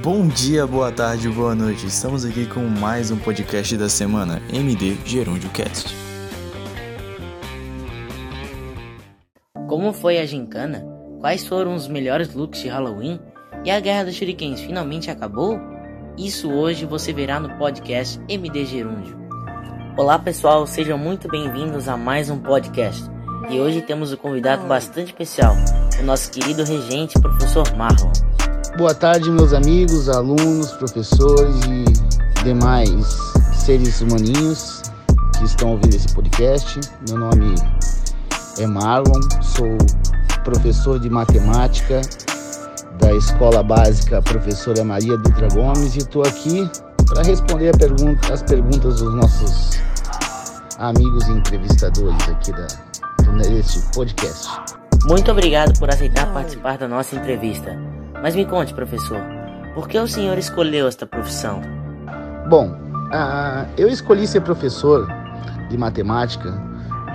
Bom dia, boa tarde, boa noite. Estamos aqui com mais um podcast da semana, MD Gerúndio Cast. Como foi a gincana? Quais foram os melhores looks de Halloween? E a Guerra dos Shurikens finalmente acabou? Isso hoje você verá no podcast MD Gerúndio. Olá pessoal, sejam muito bem-vindos a mais um podcast. E hoje temos um convidado bastante especial, o nosso querido regente, professor Marlon. Boa tarde, meus amigos, alunos, professores e demais seres humaninhos que estão ouvindo esse podcast. Meu nome é Marlon, sou professor de matemática da Escola Básica Professora Maria Dutra Gomes e estou aqui para responder pergunta, as perguntas dos nossos amigos entrevistadores aqui da, deste podcast. Muito obrigado por aceitar participar da nossa entrevista. Mas me conte, professor, por que o senhor escolheu esta profissão? Bom, uh, eu escolhi ser professor de matemática,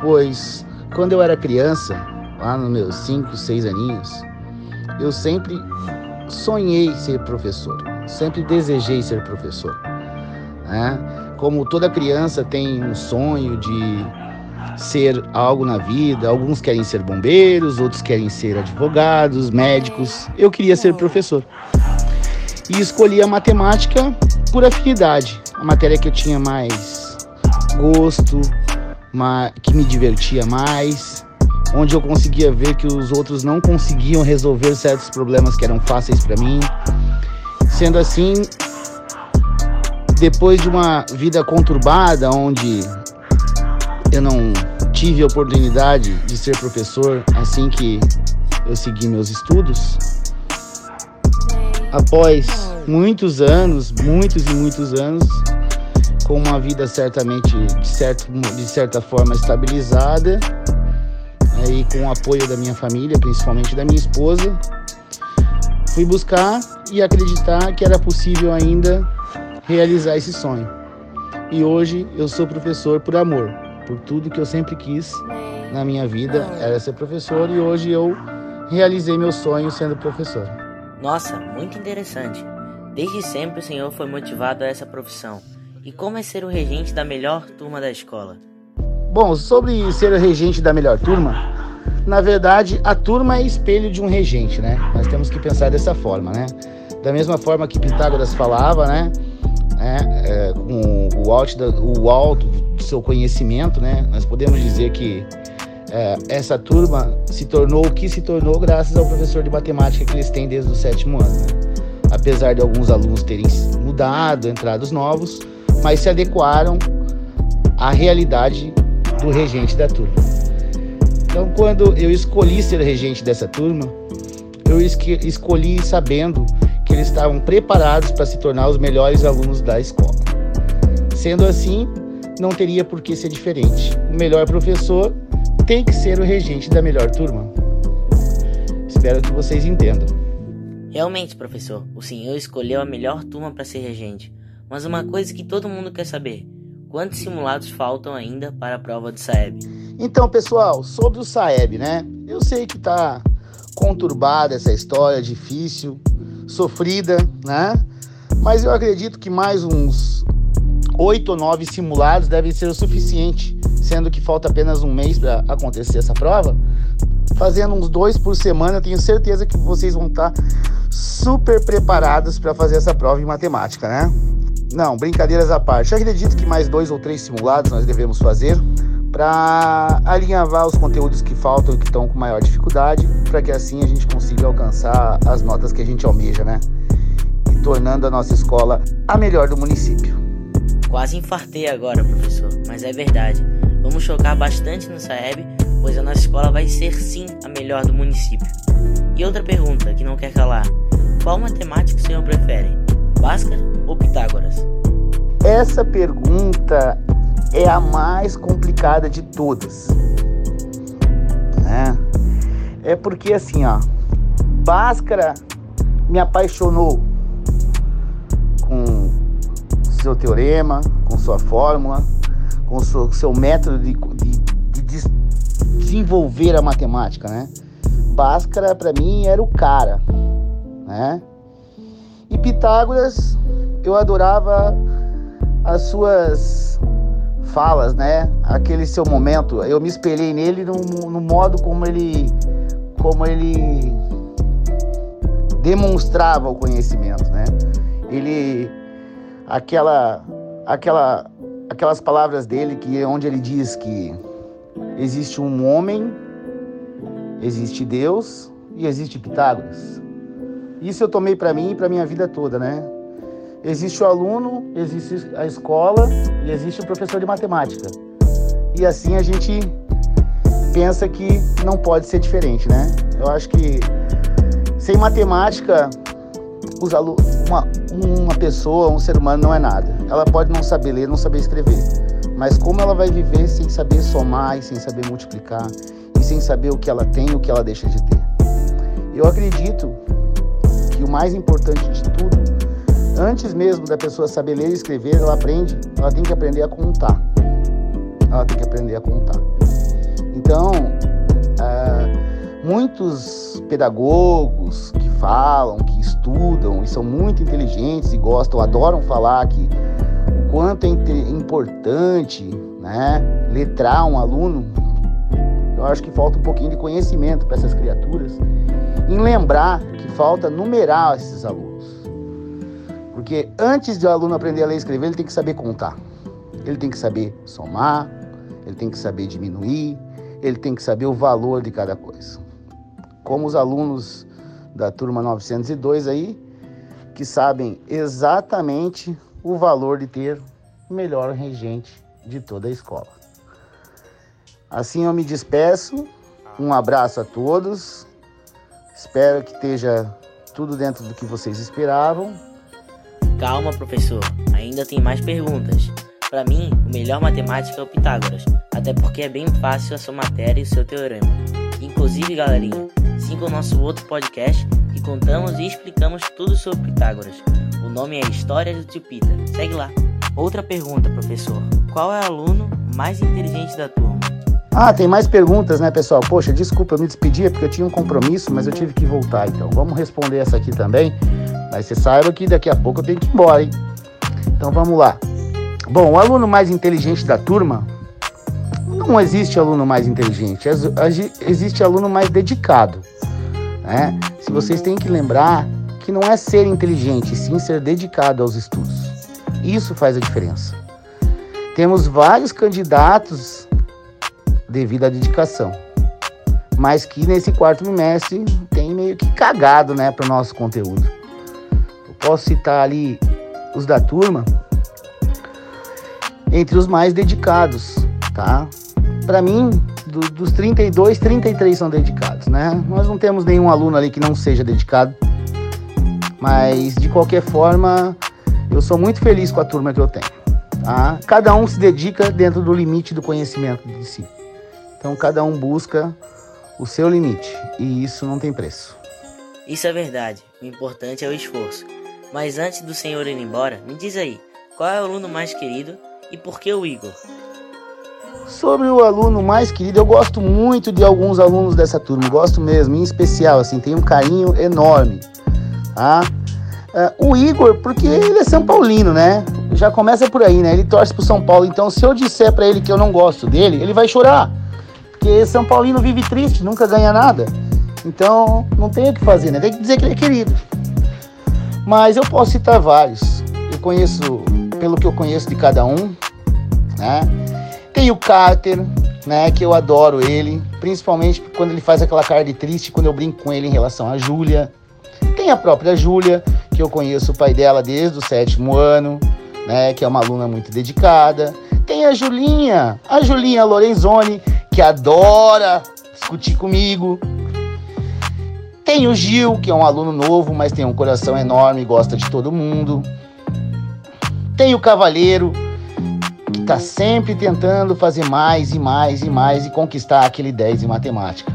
pois quando eu era criança, lá nos meus 5, 6 aninhos, eu sempre sonhei ser professor, sempre desejei ser professor. Né? Como toda criança tem um sonho de ser algo na vida. Alguns querem ser bombeiros, outros querem ser advogados, médicos. Eu queria ser professor. E escolhi a matemática por afinidade, a matéria que eu tinha mais gosto, que me divertia mais, onde eu conseguia ver que os outros não conseguiam resolver certos problemas que eram fáceis para mim. Sendo assim, depois de uma vida conturbada, onde eu não tive a oportunidade de ser professor assim que eu segui meus estudos. Após muitos anos, muitos e muitos anos, com uma vida certamente de, certo, de certa forma estabilizada, e com o apoio da minha família, principalmente da minha esposa, fui buscar e acreditar que era possível ainda realizar esse sonho. E hoje eu sou professor por amor por tudo que eu sempre quis na minha vida, era ser professor e hoje eu realizei meu sonho sendo professor. Nossa, muito interessante. Desde sempre o senhor foi motivado a essa profissão. E como é ser o regente da melhor turma da escola? Bom, sobre ser o regente da melhor turma, na verdade a turma é espelho de um regente, né? Nós temos que pensar dessa forma, né? Da mesma forma que Pitágoras falava, né? É, é, com o alto, o alto do seu conhecimento, né? Nós podemos dizer que é, essa turma se tornou o que se tornou graças ao professor de matemática que eles têm desde o sétimo ano. Né? Apesar de alguns alunos terem mudado, entrados novos, mas se adequaram à realidade do regente da turma. Então, quando eu escolhi ser regente dessa turma, eu escolhi sabendo eles estavam preparados para se tornar os melhores alunos da escola. Sendo assim, não teria por que ser diferente. O melhor professor tem que ser o regente da melhor turma. Espero que vocês entendam. Realmente, professor, o senhor escolheu a melhor turma para ser regente. Mas uma coisa que todo mundo quer saber: quantos simulados faltam ainda para a prova do Saeb? Então, pessoal, sobre o Saeb, né? Eu sei que tá conturbada essa história, difícil, sofrida, né? Mas eu acredito que mais uns oito ou nove simulados devem ser o suficiente, sendo que falta apenas um mês para acontecer essa prova. Fazendo uns dois por semana, eu tenho certeza que vocês vão estar super preparados para fazer essa prova em matemática, né? Não, brincadeiras à parte. Eu acredito que mais dois ou três simulados nós devemos fazer para alinhavar os conteúdos que faltam e que estão com maior dificuldade, para que assim a gente consiga alcançar as notas que a gente almeja, né? E tornando a nossa escola a melhor do município. Quase infartei agora, professor, mas é verdade. Vamos chocar bastante no Saeb, pois a nossa escola vai ser sim a melhor do município. E outra pergunta que não quer calar: qual matemática o senhor prefere? Bhaskara ou Pitágoras? Essa pergunta é a mais complicada de todas. Né? É porque assim, ó, Bhaskara me apaixonou com seu teorema, com sua fórmula, com seu, seu método de, de, de desenvolver a matemática, né? Bhaskara para mim era o cara, né? E Pitágoras, eu adorava as suas falas, né? Aquele seu momento. Eu me espelhei nele no, no modo como ele, como ele demonstrava o conhecimento, né? Ele, aquela, aquela, aquelas palavras dele que onde ele diz que existe um homem, existe Deus e existe Pitágoras. Isso eu tomei para mim e para minha vida toda, né? Existe o aluno, existe a escola e existe o professor de matemática. E assim a gente pensa que não pode ser diferente, né? Eu acho que sem matemática, os uma, uma pessoa, um ser humano não é nada. Ela pode não saber ler, não saber escrever. Mas como ela vai viver sem saber somar e sem saber multiplicar e sem saber o que ela tem e o que ela deixa de ter? Eu acredito que o mais importante de tudo, antes mesmo da pessoa saber ler e escrever, ela aprende, ela tem que aprender a contar. Ela tem que aprender a contar. Então, uh, muitos pedagogos que falam, que estudam e são muito inteligentes e gostam, adoram falar que o quanto é importante, né, letrar um aluno. Eu acho que falta um pouquinho de conhecimento para essas criaturas em lembrar que falta numerar esses alunos. Porque antes de o aluno aprender a ler e escrever, ele tem que saber contar. Ele tem que saber somar, ele tem que saber diminuir, ele tem que saber o valor de cada coisa. Como os alunos da turma 902 aí, que sabem exatamente o valor de ter o melhor regente de toda a escola. Assim eu me despeço. Um abraço a todos. Espero que esteja tudo dentro do que vocês esperavam. Calma, professor, ainda tem mais perguntas. Para mim, o melhor matemático é o Pitágoras, até porque é bem fácil a sua matéria e o seu teorema. Inclusive, galerinha, siga o nosso outro podcast que contamos e explicamos tudo sobre Pitágoras. O nome é História do Tio Pita. Segue lá. Outra pergunta, professor. Qual é o aluno mais inteligente da turma? Ah, tem mais perguntas, né, pessoal? Poxa, desculpa, eu me despedia porque eu tinha um compromisso, mas eu tive que voltar, então. Vamos responder essa aqui também. Mas você saiba que daqui a pouco eu tenho que ir embora, hein? Então vamos lá. Bom, o aluno mais inteligente da turma. Não existe aluno mais inteligente, existe aluno mais dedicado. Né? Se vocês têm que lembrar que não é ser inteligente, sim ser dedicado aos estudos. Isso faz a diferença. Temos vários candidatos devido à dedicação. Mas que nesse quarto trimestre tem meio que cagado, né, para o nosso conteúdo. Eu posso citar ali os da turma entre os mais dedicados, tá? Para mim, do, dos 32, 33 são dedicados, né? Nós não temos nenhum aluno ali que não seja dedicado, mas de qualquer forma, eu sou muito feliz com a turma que eu tenho. Tá? Cada um se dedica dentro do limite do conhecimento de si. Então cada um busca o seu limite e isso não tem preço. Isso é verdade. O importante é o esforço. Mas antes do senhor ir embora, me diz aí, qual é o aluno mais querido e por que o Igor? Sobre o aluno mais querido, eu gosto muito de alguns alunos dessa turma, gosto mesmo, em especial, assim, tem um carinho enorme. Tá? Uh, o Igor, porque ele é São Paulino, né? Já começa por aí, né? Ele torce pro São Paulo, então se eu disser para ele que eu não gosto dele, ele vai chorar. Porque São Paulino vive triste, nunca ganha nada. Então não tem o que fazer, né? Tem que dizer que ele é querido. Mas eu posso citar vários. Eu conheço, pelo que eu conheço de cada um, né? Tem o Carter, né? Que eu adoro ele, principalmente quando ele faz aquela cara de triste quando eu brinco com ele em relação à Júlia. Tem a própria Júlia, que eu conheço o pai dela desde o sétimo ano, né? Que é uma aluna muito dedicada. Tem a Julinha, a Julinha Lorenzoni, que adora discutir comigo. Tem o Gil, que é um aluno novo, mas tem um coração enorme e gosta de todo mundo. Tem o Cavalheiro, que está sempre tentando fazer mais e mais e mais e conquistar aquele 10 em matemática.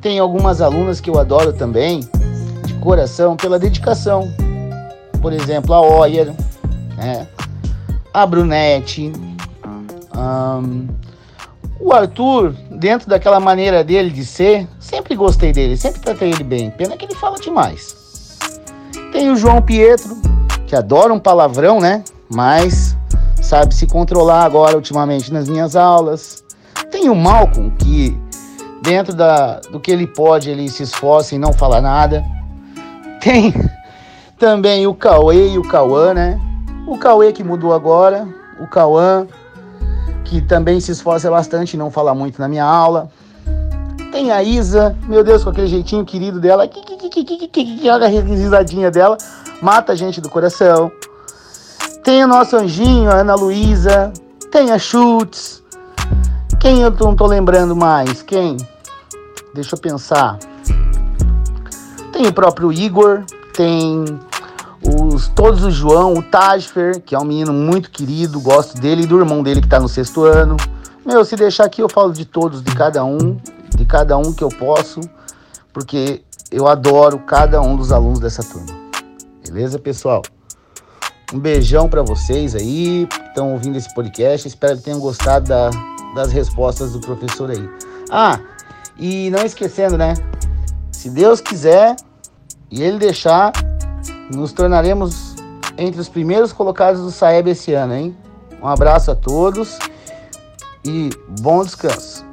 Tem algumas alunas que eu adoro também, de coração, pela dedicação. Por exemplo, a Oyer, né? a Brunete, um, o Arthur, dentro daquela maneira dele de ser, sempre gostei dele, sempre tratei ele bem. Pena que ele fala demais. Tem o João Pietro, que adora um palavrão, né? Mas sabe se controlar agora ultimamente nas minhas aulas. Tem o Malcolm, que dentro da, do que ele pode, ele se esforça em não falar nada. Tem também o Cauê e o Cauã, né? O Cauê que mudou agora, o Cauã que também se esforça bastante em não falar muito na minha aula. Tem a Isa, meu Deus, com aquele jeitinho querido dela, que, que, que, que, que, que, risadinha dela, mata a gente do coração. Tem o nosso anjinho, a Ana Luísa. Tem a Schultz. Quem eu não tô lembrando mais? Quem? Deixa eu pensar. Tem o próprio Igor. Tem os, todos o João, o Tajfer, que é um menino muito querido, gosto dele, e do irmão dele que tá no sexto ano. Meu, se deixar aqui eu falo de todos, de cada um, de cada um que eu posso, porque eu adoro cada um dos alunos dessa turma. Beleza, pessoal? Um beijão para vocês aí que estão ouvindo esse podcast. Espero que tenham gostado da, das respostas do professor aí. Ah, e não esquecendo, né? Se Deus quiser e Ele deixar, nos tornaremos entre os primeiros colocados do Saeb esse ano, hein? Um abraço a todos e bom descanso.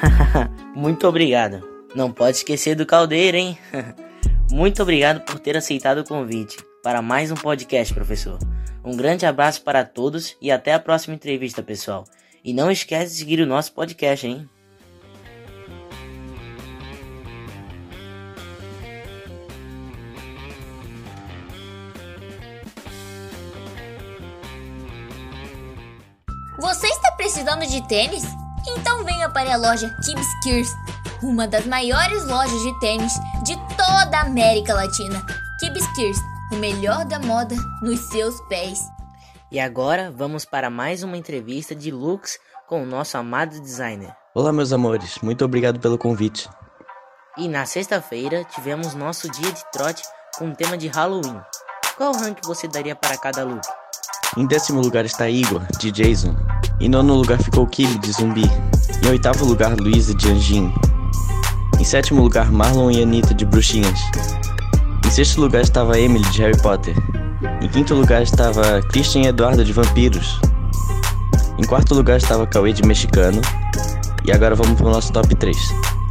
Muito obrigado. Não pode esquecer do caldeiro, hein? Muito obrigado por ter aceitado o convite para mais um podcast, professor. Um grande abraço para todos e até a próxima entrevista, pessoal. E não esquece de seguir o nosso podcast, hein? Você está precisando de tênis? Então venha para a loja Kids Gears, uma das maiores lojas de tênis de toda a América Latina. Kids Gears o melhor da moda nos seus pés. E agora vamos para mais uma entrevista de looks com o nosso amado designer. Olá, meus amores, muito obrigado pelo convite. E na sexta-feira tivemos nosso dia de trote com o tema de Halloween. Qual rank você daria para cada look? Em décimo lugar está Igor, de Jason. Em nono lugar ficou Kibe, de Zumbi. Em oitavo lugar, Luísa, de Anjin. Em sétimo lugar, Marlon e Anitta, de Bruxinhas. Em sexto lugar estava Emily de Harry Potter. Em quinto lugar estava Christian Eduardo de Vampiros. Em quarto lugar estava Cauê de Mexicano. E agora vamos para o nosso top 3.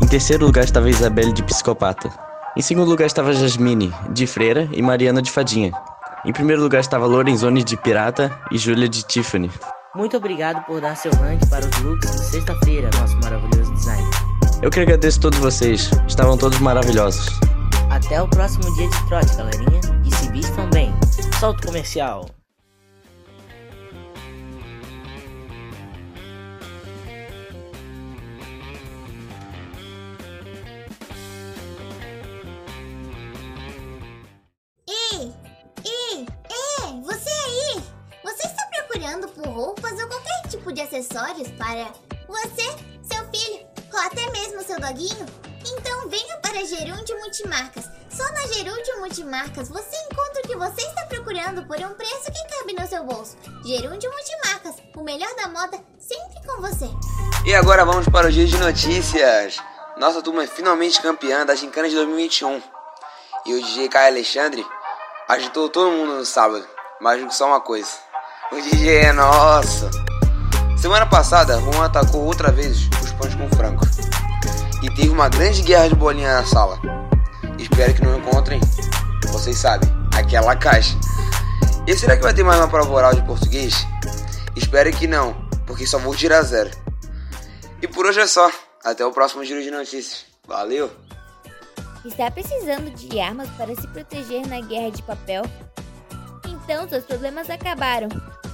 Em terceiro lugar estava Isabelle de Psicopata. Em segundo lugar estava Jasmine de Freira e Mariana de Fadinha. Em primeiro lugar estava Lorenzoni de Pirata e Júlia de Tiffany. Muito obrigado por dar seu rank para os looks de sexta-feira, nosso maravilhoso. Eu que agradeço a todos vocês, estavam todos maravilhosos. Até o próximo dia de trote, galerinha. E se vistam bem. Solta comercial. Ei, ei, ei, você aí? Você está procurando por roupas ou qualquer tipo de acessórios para você, seu doguinho? Então venha para Gerúndio Multimarcas. Só na Gerúndio Multimarcas você encontra o que você está procurando por um preço que cabe no seu bolso. Gerúndio Multimarcas, o melhor da moda sempre com você. E agora vamos para o giro de notícias. Nossa turma é finalmente campeã da Gincana de 2021. E o DJ Caio Alexandre agitou todo mundo no sábado. Mas só uma coisa: o DJ é nosso. Semana passada, Juan atacou outra vez os pães com frango e teve uma grande guerra de bolinha na sala. Espero que não encontrem, vocês sabem, aquela caixa. E será que vai ter mais uma prova oral de português? Espero que não, porque só vou tirar zero. E por hoje é só. Até o próximo giro de notícias. Valeu! Está precisando de armas para se proteger na guerra de papel? Então seus problemas acabaram.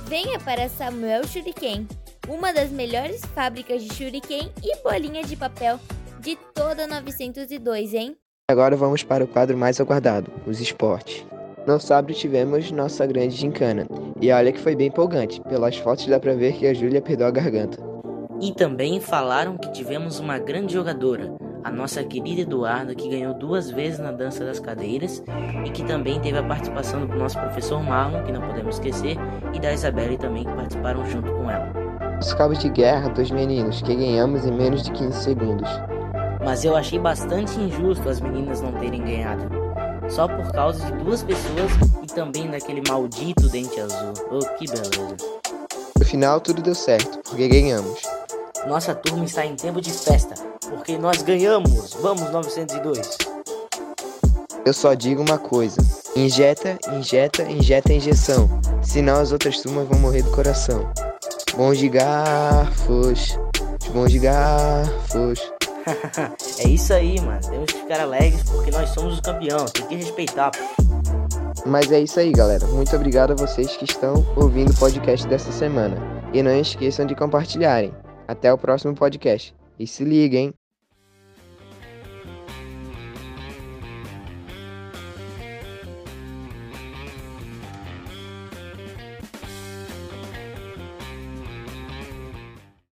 Venha para Samuel Shuriken, uma das melhores fábricas de shuriken e bolinha de papel de toda 902, hein? Agora vamos para o quadro mais aguardado, os esportes. No sábado tivemos nossa grande gincana, e olha que foi bem empolgante, pelas fotos dá pra ver que a Júlia perdeu a garganta. E também falaram que tivemos uma grande jogadora, a nossa querida Eduarda, que ganhou duas vezes na dança das cadeiras e que também teve a participação do nosso professor Marlon, que não podemos esquecer, e da Isabelle também, que participaram junto com ela. Os cabos de guerra dos meninos, que ganhamos em menos de 15 segundos. Mas eu achei bastante injusto as meninas não terem ganhado. só por causa de duas pessoas e também daquele maldito dente azul. Oh, que beleza. No final tudo deu certo, porque ganhamos. Nossa turma está em tempo de festa, porque nós ganhamos. Vamos 902. Eu só digo uma coisa: injeta, injeta, injeta a injeção, senão as outras turmas vão morrer do coração. Bons de garfos, bons de garfos. É isso aí, mano. Temos que ficar alegres porque nós somos o campeão. Tem que respeitar. Mas é isso aí, galera. Muito obrigado a vocês que estão ouvindo o podcast dessa semana. E não esqueçam de compartilharem. Até o próximo podcast. E se liguem!